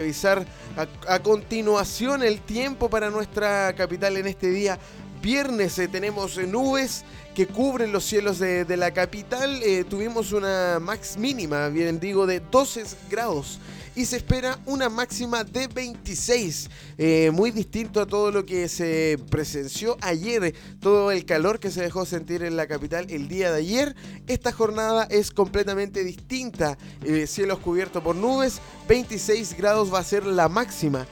revisar a, continuación el tiempo para nuestra capital en este día. Viernes eh, tenemos eh, nubes que cubren los cielos de, la capital. Eh, tuvimos una max mínima, bien digo, de 12 grados y se espera una máxima de 26. Eh, muy distinto a todo lo que se presenció ayer, todo el calor que se dejó sentir en la capital el día de ayer. Esta jornada es completamente distinta. Eh, cielos cubiertos por nubes, 26 grados va a ser la máxima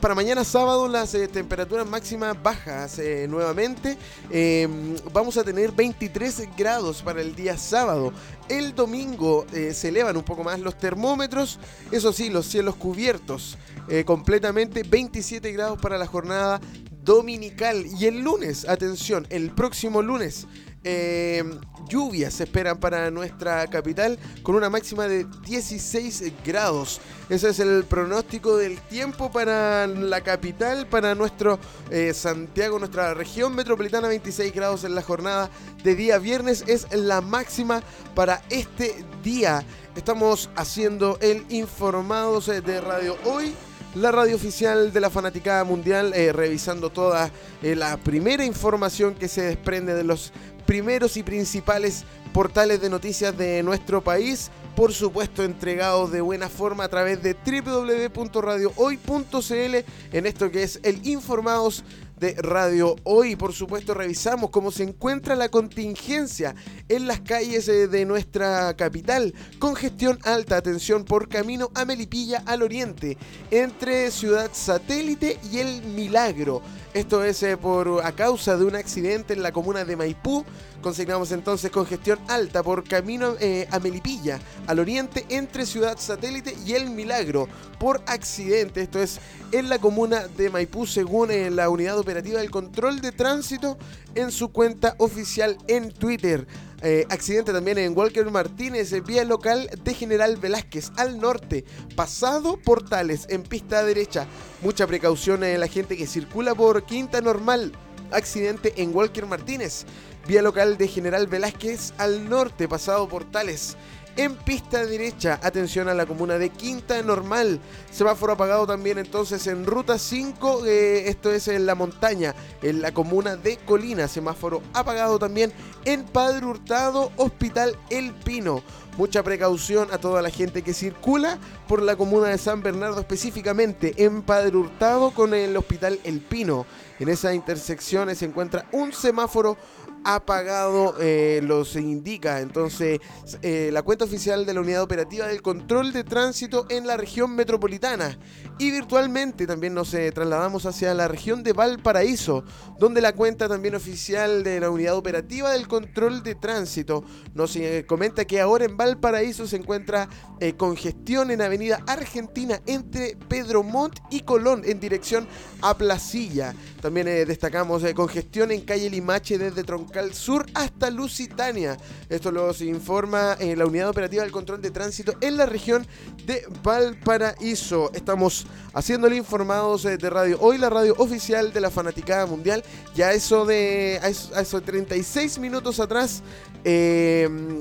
para mañana sábado las eh, temperaturas máximas bajas eh, nuevamente. Em, vamos a tener 23 grados para el día sábado. El domingo eh, se elevan un poco más los termómetros. Eso sí, los cielos cubiertos completamente. 27 grados para la jornada dominical. Y el lunes, atención, el próximo lunes eh, lluvias se esperan para nuestra capital con una máxima de 16 grados. Ese es el pronóstico del tiempo para la capital, para nuestro eh, Santiago, nuestra región metropolitana. 26 grados en la jornada de día viernes es la máxima para este día. Estamos haciendo el Informados de Radio Hoy la radio oficial de la Fanaticada Mundial, eh, revisando toda la primera información que se desprende de los primeros y principales portales de noticias de nuestro país, por supuesto entregados de buena forma a través de www.radiohoy.cl en esto que es el Informados de Radio Hoy. Por supuesto, revisamos cómo se encuentra la contingencia en las calles eh, de nuestra capital. Congestión alta, atención por camino a Melipilla al oriente, entre Ciudad Satélite y El Milagro. Esto es eh, por a causa de un accidente en la comuna de Maipú. Consignamos entonces congestión alta por camino eh, a Melipilla, al oriente, entre Ciudad Satélite y El Milagro, por accidente. Esto es en la comuna de Maipú, según la unidad operativa del control de tránsito en su cuenta oficial en Twitter. Eh, accidente también en Walker Martínez, vía local de General Velázquez, al norte, pasado Portales, en pista derecha. Mucha precaución en la gente que circula por Quinta Normal. Accidente en Walker Martínez, vía local de General Velázquez, al norte, pasado Portales en pista derecha. Atención a la comuna de Quinta Normal. Semáforo apagado también entonces en ruta 5. Eh, esto es en la montaña, en la comuna de Colina. Semáforo apagado también en Padre Hurtado, Hospital El Pino. Mucha precaución a toda la gente que circula por la comuna de San Bernardo, específicamente en Padre Hurtado con el Hospital El Pino. En esas intersecciones se encuentra un semáforo apagado, eh, lo se indica. Entonces, eh, la cuenta oficial de la Unidad Operativa del Control de Tránsito en la región metropolitana. Y virtualmente también nos eh, trasladamos hacia la región de Valparaíso, donde la cuenta también oficial de la Unidad Operativa del Control de Tránsito nos comenta que ahora en Valparaíso se encuentra congestión en Avenida Argentina entre Pedro Montt y Colón en dirección a Placilla. Destacamos congestión en calle Limache desde Troncal Sur hasta Lusitania. Esto lo informa eh, la Unidad Operativa del Control de Tránsito en la región de Valparaíso. Estamos haciéndole informados eh, de radio. Hoy la radio oficial de la Fanaticada Mundial. Ya eso de, a eso, 36 minutos atrás, em,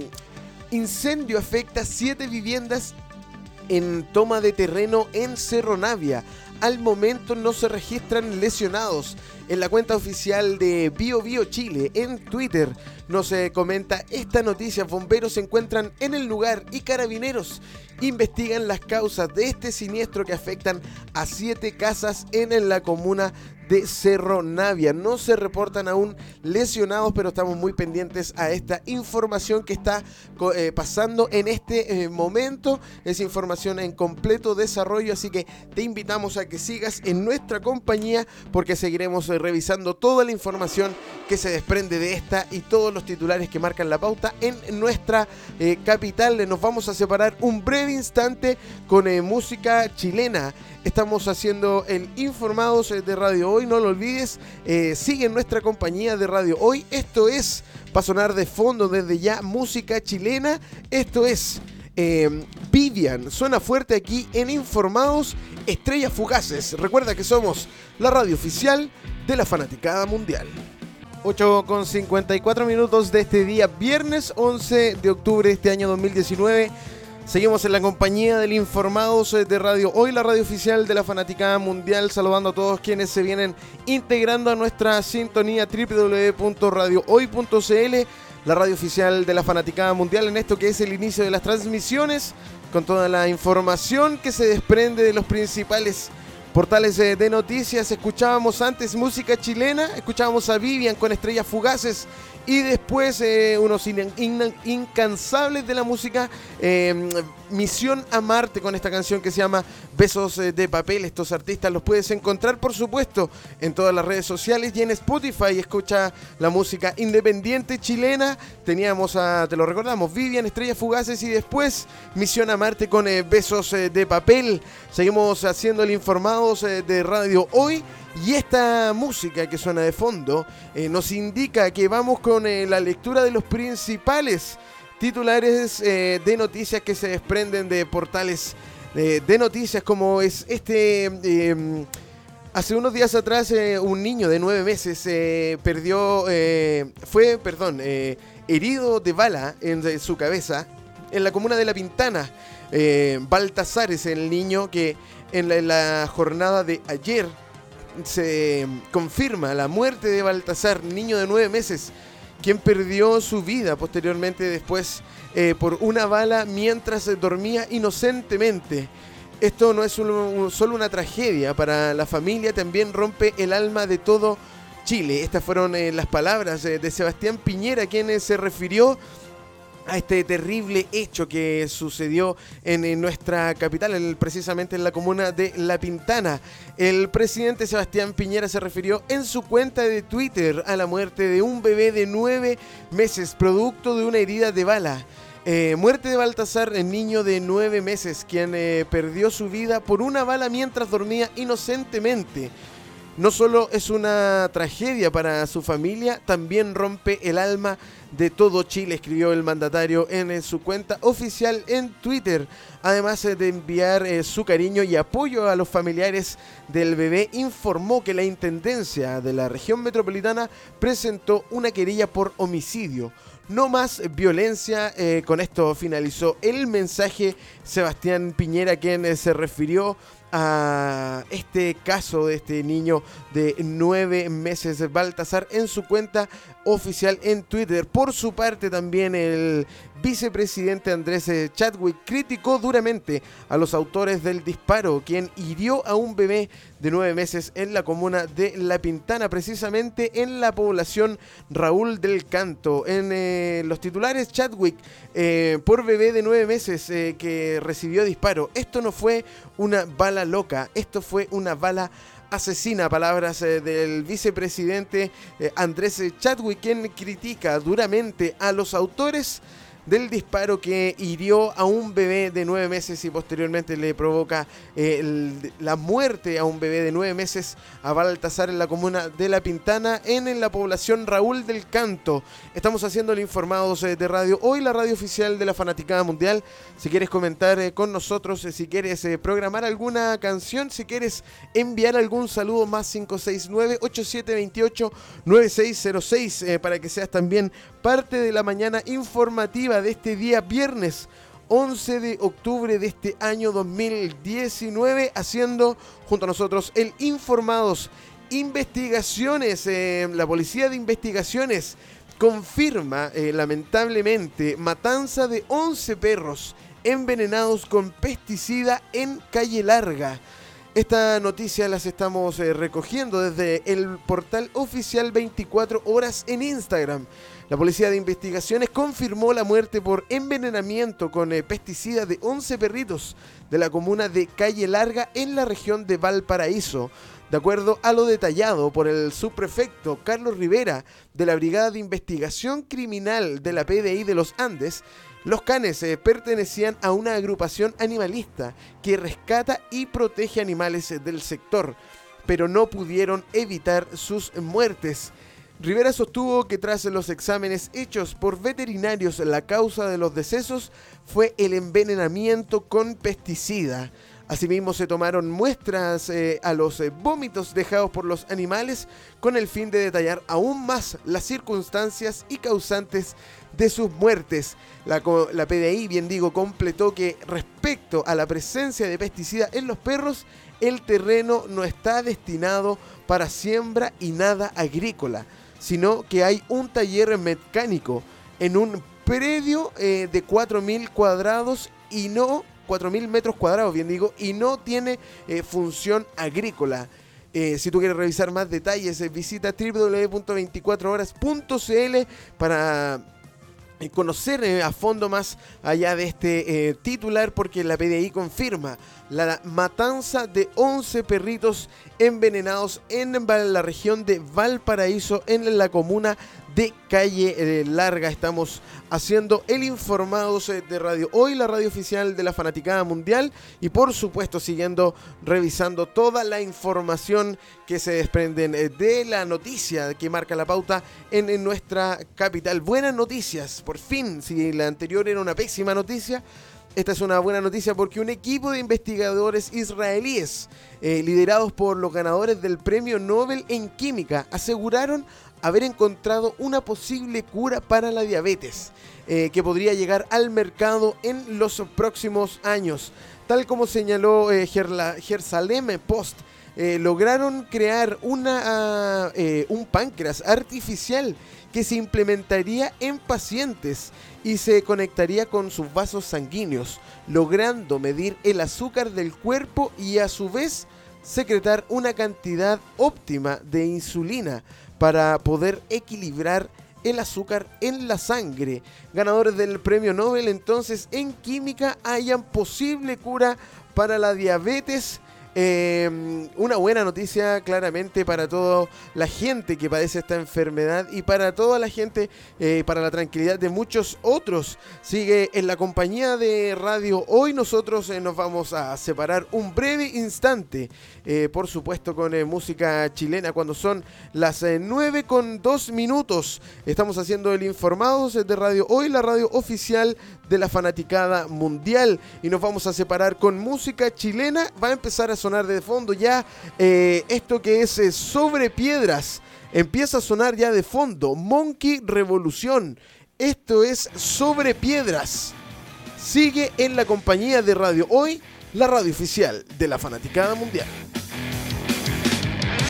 incendio afecta 7 viviendas en toma de terreno en Cerro Navia. Al momento no se registran lesionados. En la cuenta oficial de Bio Bio Chile en Twitter nos eh, comenta esta noticia. Bomberos se encuentran en el lugar y carabineros investigan las causas de este siniestro que afectan a siete casas en la comuna de Cerro Navia. No se reportan aún lesionados, pero estamos muy pendientes a esta información que está eh, pasando en este eh, momento. Es información en completo desarrollo, así que te invitamos a que sigas en nuestra compañía porque seguiremos eh, revisando toda la información que se desprende de esta y todos los titulares que marcan la pauta en nuestra capital. Nos vamos a separar un breve instante con música chilena. Estamos haciendo el Informados de Radio Hoy, no lo olvides. Eh, sigue en nuestra compañía de Radio Hoy. Esto es, para sonar de fondo desde ya, música chilena. Esto es eh, Vivian. Suena fuerte aquí en Informados, Estrellas Fugaces. Recuerda que somos la radio oficial de la Fanaticada Mundial. 8 con 54 minutos de este día, viernes 11 de octubre de este año 2019. Seguimos en la compañía del Informados de Radio Hoy, la radio oficial de la Fanaticada Mundial, saludando a todos quienes se vienen integrando a nuestra sintonía www.radiohoy.cl, la radio oficial de la Fanaticada Mundial, en esto que es el inicio de las transmisiones, con toda la información que se desprende de los principales portales eh, de noticias. Escuchábamos antes música chilena, escuchábamos a Vivian con Estrellas Fugaces y después eh, unos incansables de la música, eh, Misión a Marte con esta canción que se llama Besos eh, de Papel. Estos artistas los puedes encontrar, por supuesto, en todas las redes sociales y en Spotify. Escucha la música independiente chilena. Teníamos a, te lo recordamos, Vivian, Estrellas Fugaces y después Misión a Marte con Besos de Papel. Seguimos haciendo el Informados de Radio Hoy. Y esta música que suena de fondo eh, nos indica que vamos con eh, la lectura de los principales titulares eh, de noticias que se desprenden de portales de noticias como es este... Em, hace unos días atrás un niño de nueve meses perdió, fue, perdón, herido de bala en su cabeza en la comuna de La Pintana. Baltasar es el niño que en la jornada de ayer se confirma la muerte de Baltasar, niño de nueve meses, quien perdió su vida posteriormente después eh, por una bala mientras dormía inocentemente. Esto no es solo una tragedia para la familia, también rompe el alma de todo Chile. Estas fueron eh, las palabras eh, de Sebastián Piñera, quien se refirió a este terrible hecho que sucedió en, nuestra capital, precisamente en la comuna de La Pintana. El presidente Sebastián Piñera se refirió en su cuenta de Twitter a la muerte de un bebé de nueve meses, producto de una herida de bala. Eh, muerte de Baltasar, el niño de nueve meses, quien eh, perdió su vida por una bala mientras dormía inocentemente. No solo es una tragedia para su familia, también rompe el alma de todo Chile, escribió el mandatario en su cuenta oficial en Twitter. Además eh, de enviar eh, su cariño y apoyo a los familiares del bebé, informó que la Intendencia de la región metropolitana presentó una querella por homicidio. No más violencia. Eh, con esto finalizó el mensaje Sebastián Piñera, quien se refirió a este caso de este niño de nueve meses, Baltasar, en su cuenta oficial en Twitter. Por su parte, también el vicepresidente Andrés eh, Chadwick criticó duramente a los autores del disparo, quien hirió a un bebé de nueve meses en la comuna de La Pintana, precisamente en la población Raúl del Canto. En eh, los titulares, Chadwick, eh, por bebé de nueve meses que recibió disparo. Esto no fue una bala loca, esto fue una bala asesina, palabras del vicepresidente Andrés Chadwick, quien critica duramente a los autores del disparo que hirió a un bebé de nueve meses y posteriormente le provoca eh, la muerte a un bebé de nueve meses a Baltasar en la comuna de La Pintana, en, la población Raúl del Canto. Estamos haciendo el informados eh, de radio hoy, la radio oficial de la Fanaticada Mundial. Si quieres comentar eh, con nosotros, si quieres programar alguna canción, si quieres enviar algún saludo más 569-8728-9606 para que seas también parte de la mañana informativa de este día viernes 11 de octubre de este año 2019, haciendo junto a nosotros el Informados Investigaciones. Eh, la Policía de Investigaciones confirma eh, lamentablemente matanza de 11 perros envenenados con pesticida en Calle Larga. Esta noticia las estamos eh, recogiendo desde el portal oficial 24 horas en Instagram. La Policía de Investigaciones confirmó la muerte por envenenamiento con eh, pesticidas de 11 perritos de la comuna de Calle Larga en la región de Valparaíso. De acuerdo a lo detallado por el subprefecto Carlos Rivera de la Brigada de Investigación Criminal de la PDI de los Andes, los canes eh, pertenecían a una agrupación animalista que rescata y protege animales del sector, pero no pudieron evitar sus muertes. Rivera sostuvo que tras los exámenes hechos por veterinarios la causa de los decesos fue el envenenamiento con pesticida. Asimismo se tomaron muestras eh, a los eh, vómitos dejados por los animales con el fin de detallar aún más las circunstancias y causantes de sus muertes. La, la PDI, bien digo, completó que respecto a la presencia de pesticidas en los perros, el terreno no está destinado para siembra y nada agrícola, sino que hay un taller mecánico en un predio eh, de 4.000 cuadrados y no 4.000 metros cuadrados, bien digo, y no tiene eh, función agrícola. Eh, si tú quieres revisar más detalles, visita www.24horas.cl para conocer a fondo más allá de este titular porque la PDI confirma la matanza de 11 perritos envenenados en la región de Valparaíso en la comuna de Calle eh, Larga. Estamos haciendo el Informados eh, de Radio Hoy, la radio oficial de la Fanaticada Mundial y por supuesto siguiendo revisando toda la información que se desprenden eh, de la noticia que marca la pauta en, en nuestra capital. Buenas noticias, por fin, si la anterior era una pésima noticia, esta es una buena noticia porque un equipo de investigadores israelíes, liderados por los ganadores del Premio Nobel en Química, aseguraron haber encontrado una posible cura para la diabetes eh, que podría llegar al mercado en los próximos años. Tal como señaló eh, Jerusalem Post, eh, lograron crear una, ah, un páncreas artificial que se implementaría en pacientes y se conectaría con sus vasos sanguíneos, logrando medir el azúcar del cuerpo y a su vez secretar una cantidad óptima de insulina para poder equilibrar el azúcar en la sangre. Ganadores del premio Nobel entonces en química hayan posible cura para la diabetes Em, una buena noticia claramente para toda la gente que padece esta enfermedad y para toda la gente, eh, para la tranquilidad de muchos otros. Sigue en la compañía de radio. Hoy nosotros eh, nos vamos a separar un breve instante, eh, por supuesto con música chilena, cuando son las 9 con 2 minutos. Estamos haciendo el Informados de Radio Hoy, la radio oficial de la fanaticada mundial. Y nos vamos a separar con música chilena. Va a empezar a sonar de fondo ya eh, esto que es eh, sobre piedras. Empieza a sonar ya de fondo. Monkey Revolución. Esto es sobre piedras. Sigue en la compañía de Radio Hoy, la radio oficial de la fanaticada mundial.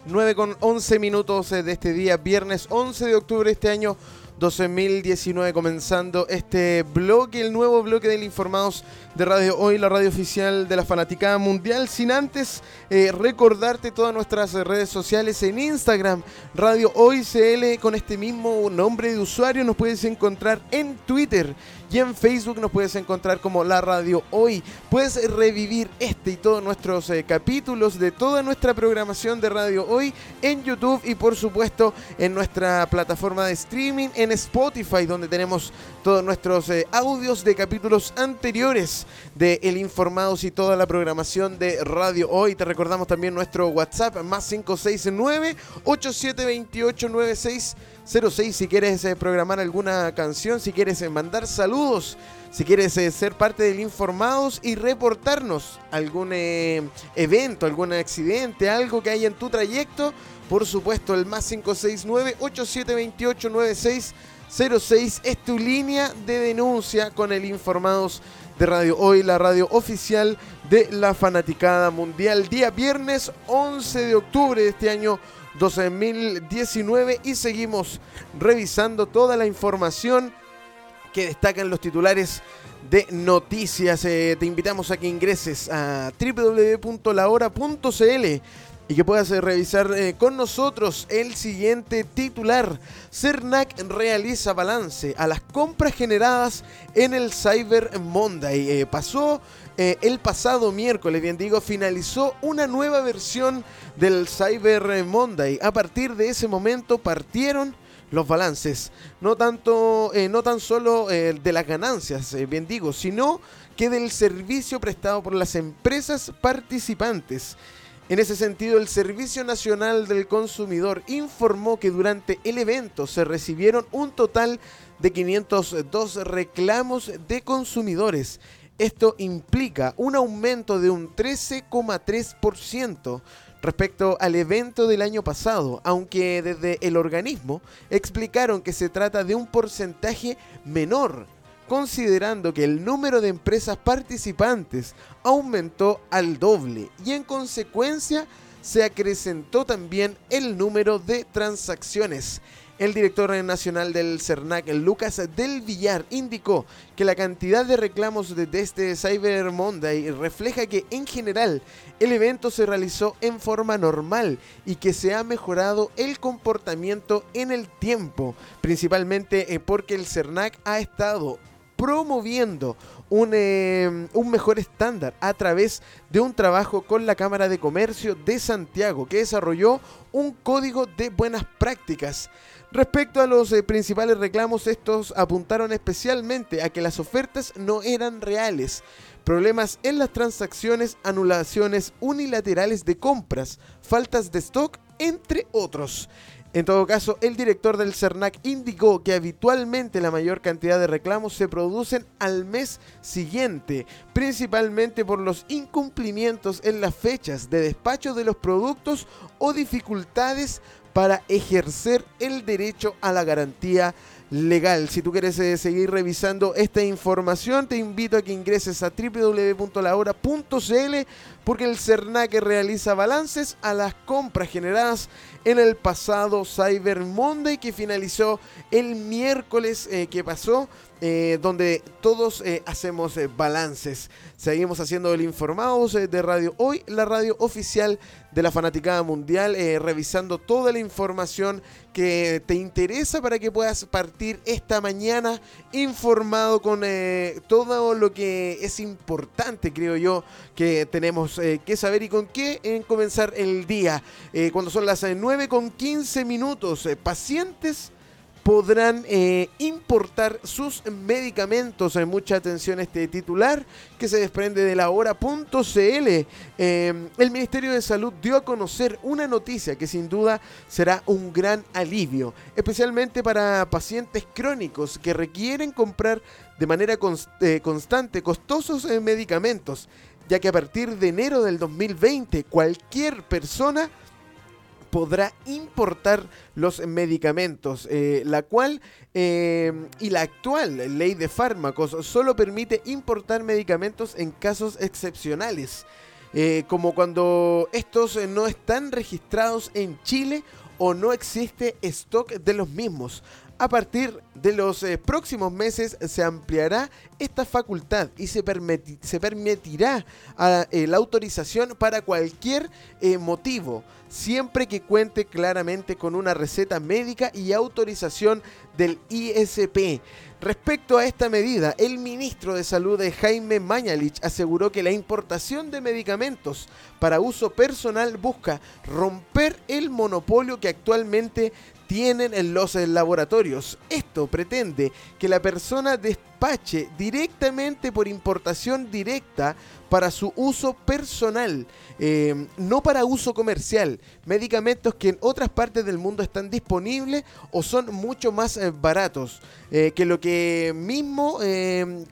9 con 11 minutos eh, de este día, viernes 11 de octubre de este año 2019 comenzando este bloque, el nuevo bloque del Informados de Radio Hoy, la radio oficial de la Fanaticada Mundial. Sin antes eh, recordarte todas nuestras redes sociales en Instagram, Radio Hoy CL con este mismo nombre de usuario. Nos puedes encontrar en Twitter y en Facebook nos puedes encontrar como La Radio Hoy. Puedes revivir este y todos nuestros eh, capítulos de toda nuestra programación de Radio Hoy en YouTube y por supuesto en nuestra plataforma de streaming en Spotify donde tenemos todos nuestros eh, audios de capítulos anteriores de El Informados y toda la programación de Radio Hoy. Te recordamos también nuestro WhatsApp más 569 8728 96 06 si quieres eh, programar alguna canción, si quieres eh, mandar saludos, si quieres eh, ser parte del Informados y reportarnos algún evento, algún accidente, algo que haya en tu trayecto, por supuesto el más 569-8728-9606 es tu línea de denuncia con el Informados de Radio Hoy, la radio oficial de la Fanaticada Mundial. Día viernes 11 de octubre de este año 2019 y seguimos revisando toda la información que destacan los titulares de noticias. Eh, te invitamos a que ingreses a www.lahora.cl y que puedas eh, revisar eh, con nosotros el siguiente titular. CERNAC realiza balance a las compras generadas en el Cyber Monday. pasó el pasado miércoles, bien digo, finalizó una nueva versión del Cyber Monday. A partir de ese momento partieron los balances, no tanto, eh, no tan solo eh, de las ganancias, eh, bien digo, sino que del servicio prestado por las empresas participantes. En ese sentido, el Servicio Nacional del Consumidor informó que durante el evento se recibieron un total de 502 reclamos de consumidores. Esto implica un aumento de un 13,3% respecto al evento del año pasado, aunque desde el organismo explicaron que se trata de un porcentaje menor, considerando que el número de empresas participantes aumentó al doble y en consecuencia se acrecentó también el número de transacciones. El director nacional del CERNAC, Lucas del Villar, indicó que la cantidad de reclamos de este Cyber Monday refleja que en general el evento se realizó en forma normal y que se ha mejorado el comportamiento en el tiempo, principalmente eh, porque el CERNAC ha estado promoviendo un, eh, un, mejor estándar a través de un trabajo con la Cámara de Comercio de Santiago, que desarrolló un código de buenas prácticas. Respecto a los eh, principales reclamos, estos apuntaron especialmente a que las ofertas no eran reales, problemas en las transacciones, anulaciones unilaterales de compras, faltas de stock, entre otros. En todo caso, el director del CERNAC indicó que habitualmente la mayor cantidad de reclamos se producen al mes siguiente, principalmente por los incumplimientos en las fechas de despacho de los productos o dificultades para ejercer el derecho a la garantía legal. Si tú quieres eh, seguir revisando esta información, te invito a que ingreses a www.lahora.cl porque el CERNAC realiza balances a las compras generadas en el pasado Cyber Monday que finalizó el miércoles eh, que pasó eh, donde todos eh, hacemos eh, balances. Seguimos haciendo el Informados de Radio Hoy, la radio oficial de la Fanaticada Mundial, revisando toda la información que te interesa para que puedas partir esta mañana informado con todo lo que es importante, creo yo, que tenemos que saber y con qué comenzar el día. cuando son las 9 con 15 minutos, pacientes podrán eh, importar sus medicamentos. Hay mucha atención a este titular que se desprende de la hora.cl. Eh, el Ministerio de Salud dio a conocer una noticia que sin duda será un gran alivio, especialmente para pacientes crónicos que requieren comprar de manera eh, constante costosos medicamentos, ya que a partir de enero del 2020 cualquier persona podrá importar los medicamentos, eh, la cual eh, y la actual ley de fármacos solo permite importar medicamentos en casos excepcionales, eh, como cuando estos no están registrados en Chile o no existe stock de los mismos. A partir de los próximos meses se ampliará esta facultad y se, permitirá la autorización para cualquier motivo siempre que cuente claramente con una receta médica y autorización del ISP. Respecto a esta medida, el ministro de Salud Jaime Mañalich aseguró que la importación de medicamentos para uso personal busca romper el monopolio que actualmente tienen en los laboratorios. Esto pretende que la persona despache directamente por importación directa para su uso personal, eh, no para uso comercial. Medicamentos que en otras partes del mundo están disponibles o son mucho más eh, baratos eh, que lo que mismo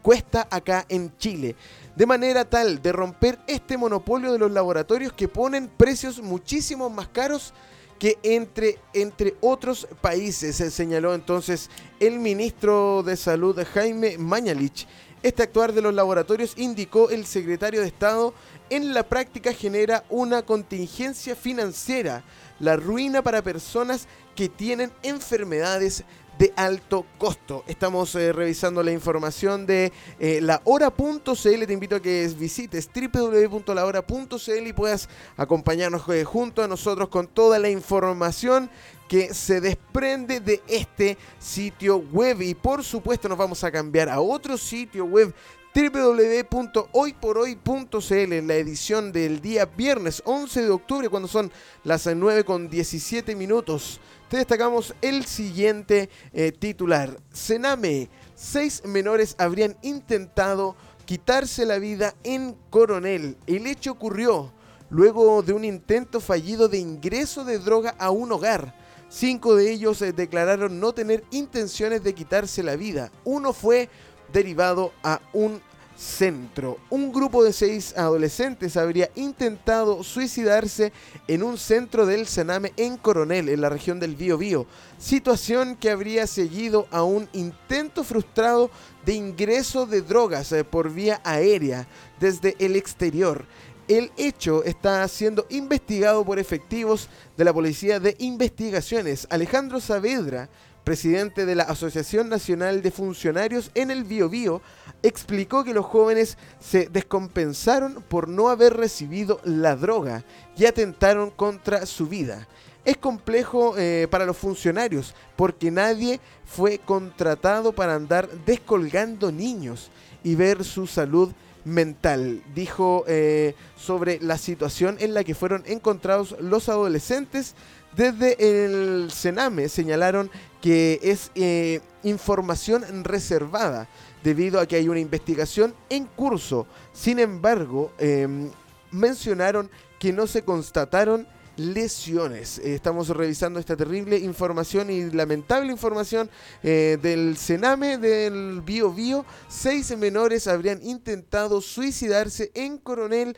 cuesta acá en Chile de manera tal de romper este monopolio de los laboratorios que ponen precios muchísimo más caros que entre, entre otros países, se señaló entonces el ministro de Salud Jaime Mañalich. Este actuar de los laboratorios, indicó el secretario de Estado, en la práctica genera una contingencia financiera, la ruina para personas que tienen enfermedades de alto costo. Estamos eh, revisando la información de eh, la hora.cl. Te invito a que visites www.lahora.cl y puedas acompañarnos eh, junto a nosotros con toda la información que se desprende de este sitio web. Y por supuesto nos vamos a cambiar a otro sitio web www.hoyporhoy.cl en la edición del día viernes 11 de octubre cuando son las 9 con 17 minutos te destacamos el siguiente eh, titular. Sename, seis menores habrían intentado quitarse la vida en Coronel. El hecho ocurrió luego de un intento fallido de ingreso de droga a un hogar. Cinco de ellos eh, declararon no tener intenciones de quitarse la vida. Uno fue derivado a un Centro. Un grupo de seis adolescentes habría intentado suicidarse en un centro del Sename en Coronel, en la región del Biobío, situación que habría seguido a un intento frustrado de ingreso de drogas eh, por vía aérea desde el exterior. El hecho está siendo investigado por efectivos de la Policía de Investigaciones. Alejandro Saavedra, presidente de la Asociación Nacional de Funcionarios en el Biobío, explicó que los jóvenes se descompensaron por no haber recibido la droga y atentaron contra su vida. Es complejo eh, para los funcionarios porque nadie fue contratado para andar descolgando niños y ver su salud mental. Dijo eh, sobre la situación en la que fueron encontrados los adolescentes desde el Sename señalaron que es eh, información reservada debido a que hay una investigación en curso. Sin embargo, em, mencionaron que no se constataron lesiones. Eh, estamos revisando esta terrible información y lamentable información eh, del Sename, del Bio Bio. Seis menores habrían intentado suicidarse en Coronel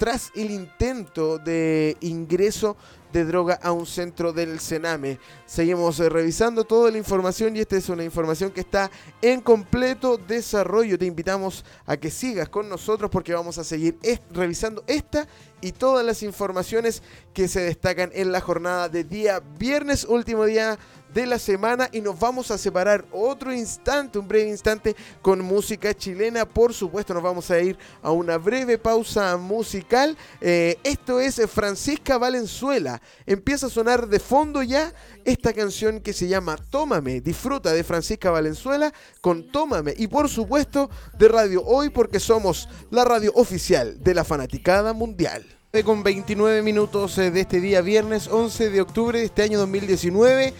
tras el intento de ingreso de droga a un centro del Sename. Seguimos eh, revisando toda la información y esta es una información que está en completo desarrollo. Te invitamos a que sigas con nosotros porque vamos a seguir revisando esta y todas las informaciones que se destacan en la jornada de día viernes, último día de la semana y nos vamos a separar otro instante, un breve instante con música chilena. Por supuesto, nos vamos a ir a una breve pausa musical. Eh, esto es Francisca Valenzuela. Empieza a sonar de fondo ya esta canción que se llama Tómame. Disfruta de Francisca Valenzuela con Tómame y por supuesto de Radio Hoy porque somos la radio oficial de la fanaticada mundial con 29 minutos eh, de este día viernes 11 de octubre de este año 2019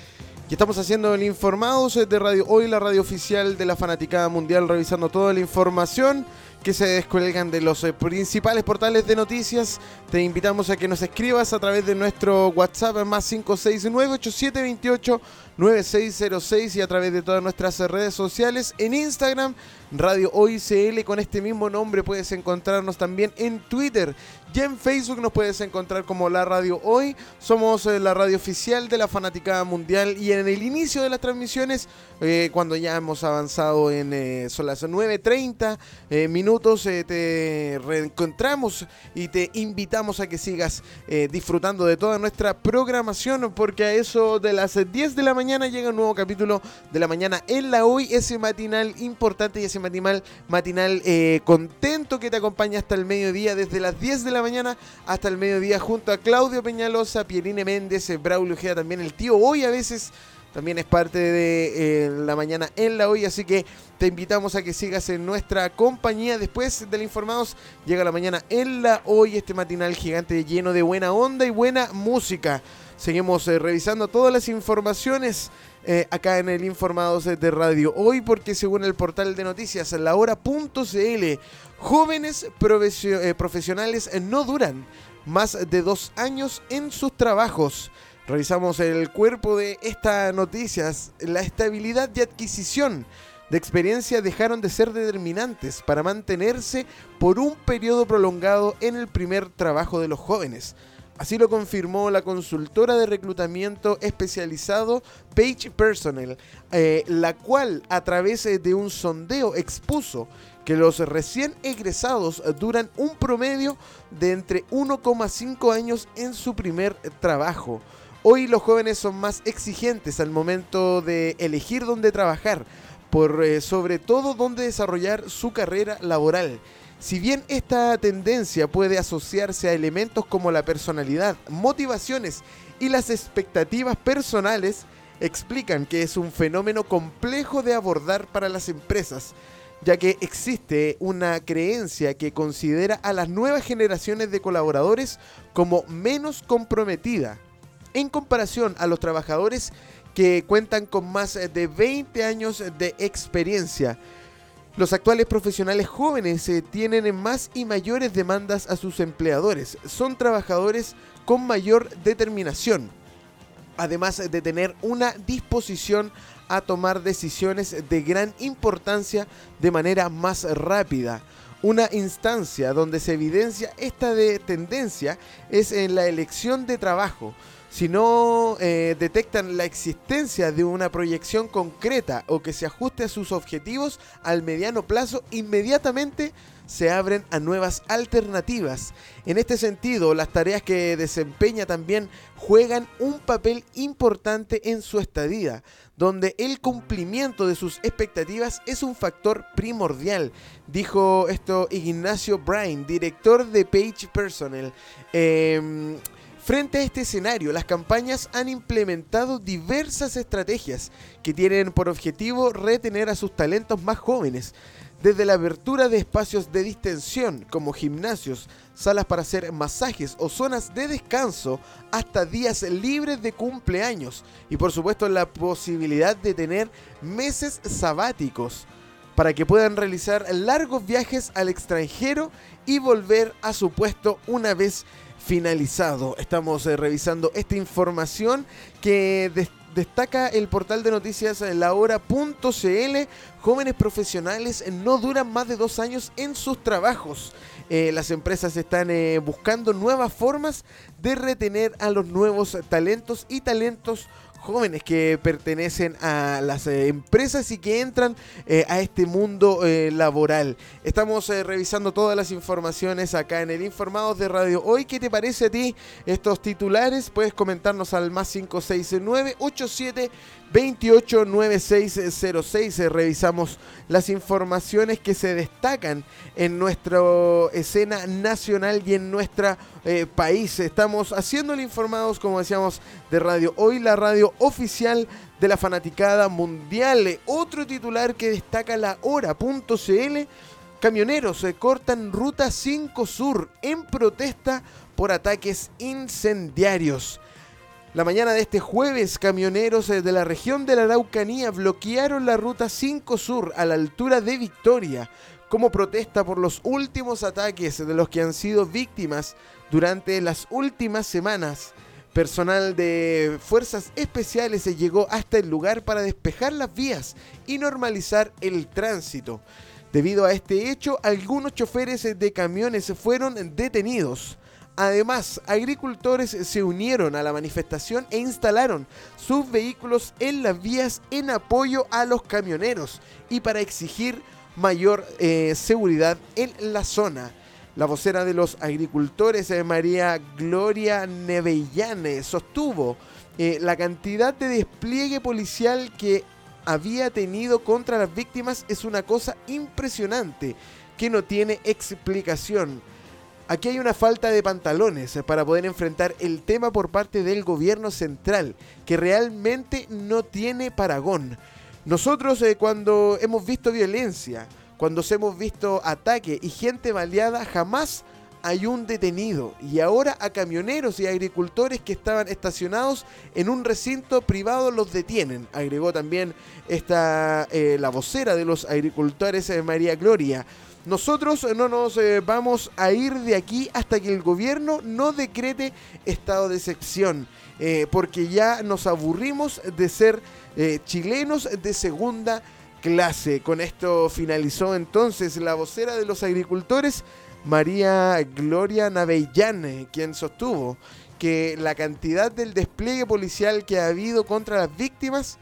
y estamos haciendo el Informados de Radio Hoy, la radio oficial de la Fanaticada Mundial, revisando toda la información que se descuelgan de los eh, principales portales de noticias. Te invitamos a que nos escribas a través de nuestro WhatsApp más 569-8728-9606 y a través de todas nuestras redes sociales. En Instagram, Radio Hoy CL, con este mismo nombre puedes encontrarnos también en Twitter ya en Facebook nos puedes encontrar como La Radio Hoy. Somos eh, la radio oficial de la Fanaticada Mundial y en el inicio de las transmisiones, eh, cuando ya hemos avanzado en eh, son las 9.30 minutos, te reencontramos y te invitamos a que sigas disfrutando de toda nuestra programación porque a eso de las 10 de la mañana llega un nuevo capítulo de la mañana en la Hoy, ese matinal importante y ese matinal, matinal contento que te acompaña hasta el mediodía desde las 10 de la mañana hasta el mediodía junto a Claudio Peñalosa, Pierine Méndez, Braulio Ojeda, también el tío hoy a veces también es parte de eh, la mañana en la hoy, así que te invitamos a que sigas en nuestra compañía. Después del Informados llega la mañana en la hoy, este matinal gigante lleno de buena onda y buena música. Seguimos eh, revisando todas las informaciones eh, acá en el Informados de Radio Hoy, porque según el portal de noticias, lahora.cl, jóvenes eh, profesionales no duran más de dos años en sus trabajos. Revisamos el cuerpo de estas noticias. La estabilidad y adquisición de experiencia dejaron de ser determinantes para mantenerse por un periodo prolongado en el primer trabajo de los jóvenes. Así lo confirmó la consultora de reclutamiento especializado Page Personnel, eh, la cual a través eh, de un sondeo expuso que los recién egresados duran un promedio de entre 1,5 años en su primer trabajo. Hoy los jóvenes son más exigentes al momento de elegir dónde trabajar, por eh, sobre todo dónde desarrollar su carrera laboral si bien esta tendencia puede asociarse a elementos como la personalidad, motivaciones y las expectativas personales, explican que es un fenómeno complejo de abordar para las empresas, ya que existe una creencia que considera a las nuevas generaciones de colaboradores como menos comprometida en comparación a los trabajadores que cuentan con más de 20 años de experiencia los actuales profesionales jóvenes eh, tienen más y mayores demandas a sus empleadores. Son trabajadores con mayor determinación. además de tener una disposición a tomar decisiones de gran importancia de manera más rápida. Una instancia donde se evidencia esta de tendencia es en la elección de trabajo. Si no eh, detectan la existencia de una proyección concreta o que se ajuste a sus objetivos al mediano plazo, inmediatamente se abren a nuevas alternativas. En este sentido, las tareas que desempeña también juegan un papel importante en su estadía, donde el cumplimiento de sus expectativas es un factor primordial, dijo esto Ignacio Bryan, director de Page Personnel. Em, frente a este escenario, las campañas han implementado diversas estrategias que tienen por objetivo retener a sus talentos más jóvenes desde la apertura de espacios de distensión como gimnasios, salas para hacer masajes o zonas de descanso, hasta días libres de cumpleaños y por supuesto la posibilidad de tener meses sabáticos para que puedan realizar largos viajes al extranjero y volver a su puesto una vez finalizado. Estamos eh, revisando esta información que destaca el portal de noticias lahora.cl. Jóvenes profesionales no duran más de dos años en sus trabajos. Eh, las empresas están eh, buscando nuevas formas de retener a los nuevos talentos y talentos jóvenes que pertenecen a las eh, empresas y que entran eh, a este mundo eh, laboral. Estamos revisando todas las informaciones acá en el Informados de Radio Hoy. ¿Qué te parece a ti estos titulares? Puedes comentarnos al más 569 87 289606. Revisamos las informaciones que se destacan en nuestra escena nacional y en nuestro eh, país. Estamos haciendo el informados, como decíamos, de Radio Hoy, la radio oficial de la fanaticada mundial. Otro titular que destaca la hora.cl. Camioneros se cortan ruta 5 Sur en protesta por ataques incendiarios. La mañana de este jueves, camioneros eh, de la región de la Araucanía bloquearon la ruta 5 Sur a la altura de Victoria como protesta por los últimos ataques de los que han sido víctimas durante las últimas semanas. Personal de fuerzas especiales se llegó hasta el lugar para despejar las vías y normalizar el tránsito. Debido a este hecho, algunos choferes de camiones fueron detenidos. Además, agricultores se unieron a la manifestación e instalaron sus vehículos en las vías en apoyo a los camioneros y para exigir mayor eh, seguridad en la zona. La vocera de los agricultores, eh, María Gloria Nevellane, sostuvo eh, la cantidad de despliegue policial que había tenido contra las víctimas es una cosa impresionante que no tiene explicación. Aquí hay una falta de pantalones para poder enfrentar el tema por parte del gobierno central, que realmente no tiene paragón. Nosotros eh, cuando hemos visto violencia, cuando hemos visto ataque y gente baleada, jamás hay un detenido. Y ahora a camioneros y agricultores que estaban estacionados en un recinto privado los detienen. Agregó también esta, eh, la vocera de los agricultores, eh, María Gloria. Nosotros no nos eh, vamos a ir de aquí hasta que el gobierno no decrete estado de excepción, eh, porque ya nos aburrimos de ser eh, chilenos de segunda clase. Con esto finalizó entonces la vocera de los agricultores, María Gloria Navellán, quien sostuvo que la cantidad del despliegue policial que ha habido contra las víctimas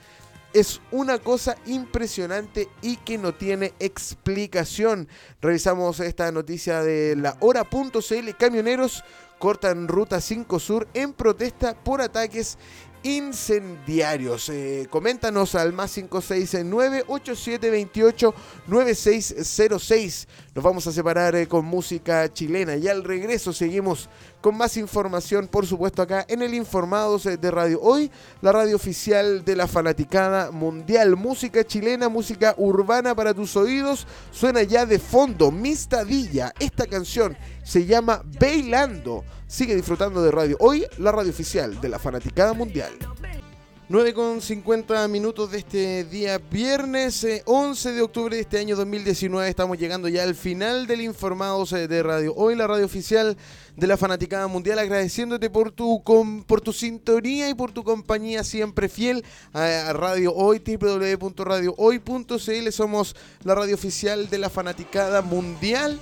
es una cosa impresionante y que no tiene explicación. Revisamos esta noticia de la hora.cl. Camioneros cortan ruta 5 Sur en protesta por ataques incendiarios. Eh, coméntanos al más 569 8728 9606. Nos vamos a separar eh, con música chilena y al regreso seguimos con más información, por supuesto, acá en el Informados eh, de Radio Hoy, la radio oficial de la fanaticada mundial. Música chilena, música urbana para tus oídos. Suena ya de fondo, Mistadilla. Esta canción se llama Bailando. Sigue disfrutando de Radio Hoy, la radio oficial de la fanaticada mundial. 9 con 50 minutos de este día viernes 11 eh, de octubre de este año 2019. Estamos llegando ya al final del Informados eh, de Radio. Hoy la radio oficial de la Fanaticada Mundial agradeciéndote por tu, por tu sintonía y por tu compañía siempre fiel a, Radio Hoy, www.radiohoy.cl. Somos la radio oficial de la Fanaticada Mundial.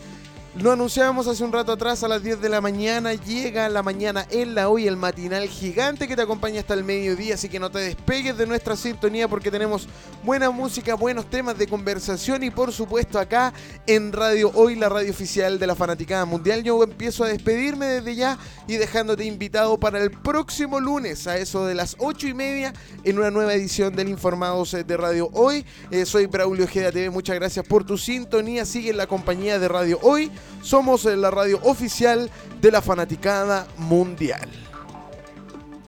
Lo anunciábamos hace un rato atrás a las 10 de la mañana. Llega la mañana en la hoy el matinal gigante que te acompaña hasta el mediodía. Así que no te despegues de nuestra sintonía porque tenemos buena música, buenos temas de conversación y por supuesto acá en Radio Hoy, la radio oficial de la Fanaticada Mundial. Yo empiezo a despedirme desde ya y dejándote invitado para el próximo lunes a eso de las 8 y media en una nueva edición del Informados de Radio Hoy. Eh, soy Braulio Ojeda TV. Muchas gracias por tu sintonía. Sigue en la compañía de Radio Hoy. Somos la radio oficial de la fanaticada mundial.